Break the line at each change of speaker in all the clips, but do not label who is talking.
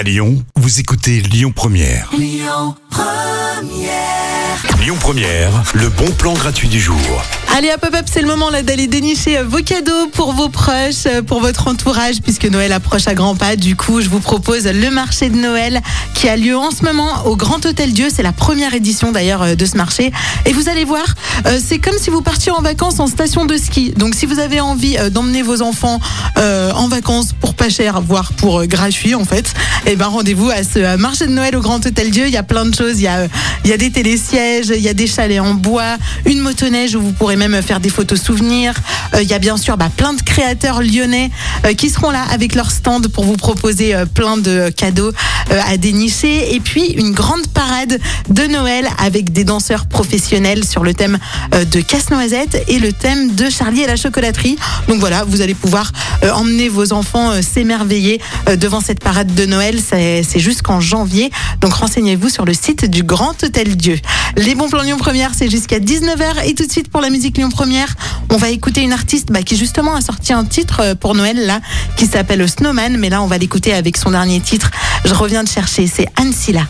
À Lyon, vous écoutez Lyon Première. Lyon Première. le bon plan gratuit du jour.
Allez, hop, hop, hop, c'est le moment là d'aller dénicher euh, vos cadeaux pour vos proches, euh, pour votre entourage, puisque Noël approche à grands pas. Du coup, je vous propose le marché de Noël qui a lieu en ce moment au Grand Hôtel Dieu. C'est la première édition d'ailleurs euh, de ce marché. Et vous allez voir, c'est comme si vous partiez en vacances en station de ski. Donc, si vous avez envie d'emmener vos enfants en vacances pour pas cher, voire pour gratuit en fait, eh ben rendez-vous à ce marché de Noël au Grand Hôtel Dieu. Il y a plein de choses. Il y a, il y a des télésièges, il y a des chalets en bois, une motoneige où vous pourrez même faire des photos souvenirs. Euh, il y a bien sûr bah, plein de créateurs lyonnais euh, qui seront là avec leur stand pour vous proposer euh, plein de cadeaux à dénicher. Et puis une grande parade de Noël avec des danseurs professionnels sur le thème de casse-noisette et le thème de Charlie et la chocolaterie. Donc voilà, vous allez pouvoir emmener vos enfants s'émerveiller devant cette parade de Noël. C'est jusqu'en janvier. Donc renseignez-vous sur le site du Grand Hôtel Dieu. Les bons plans Lyon Première, c'est jusqu'à 19h. Et tout de suite pour la musique Lyon Première, on va écouter une artiste bah, qui justement a sorti un titre euh, pour Noël là, qui s'appelle Snowman. Mais là, on va l'écouter avec son dernier titre. Je reviens de chercher, c'est Anne Silla.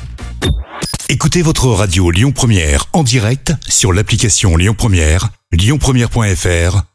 Écoutez votre radio Lyon Première en direct sur l'application Lyon Première, lyonpremière.fr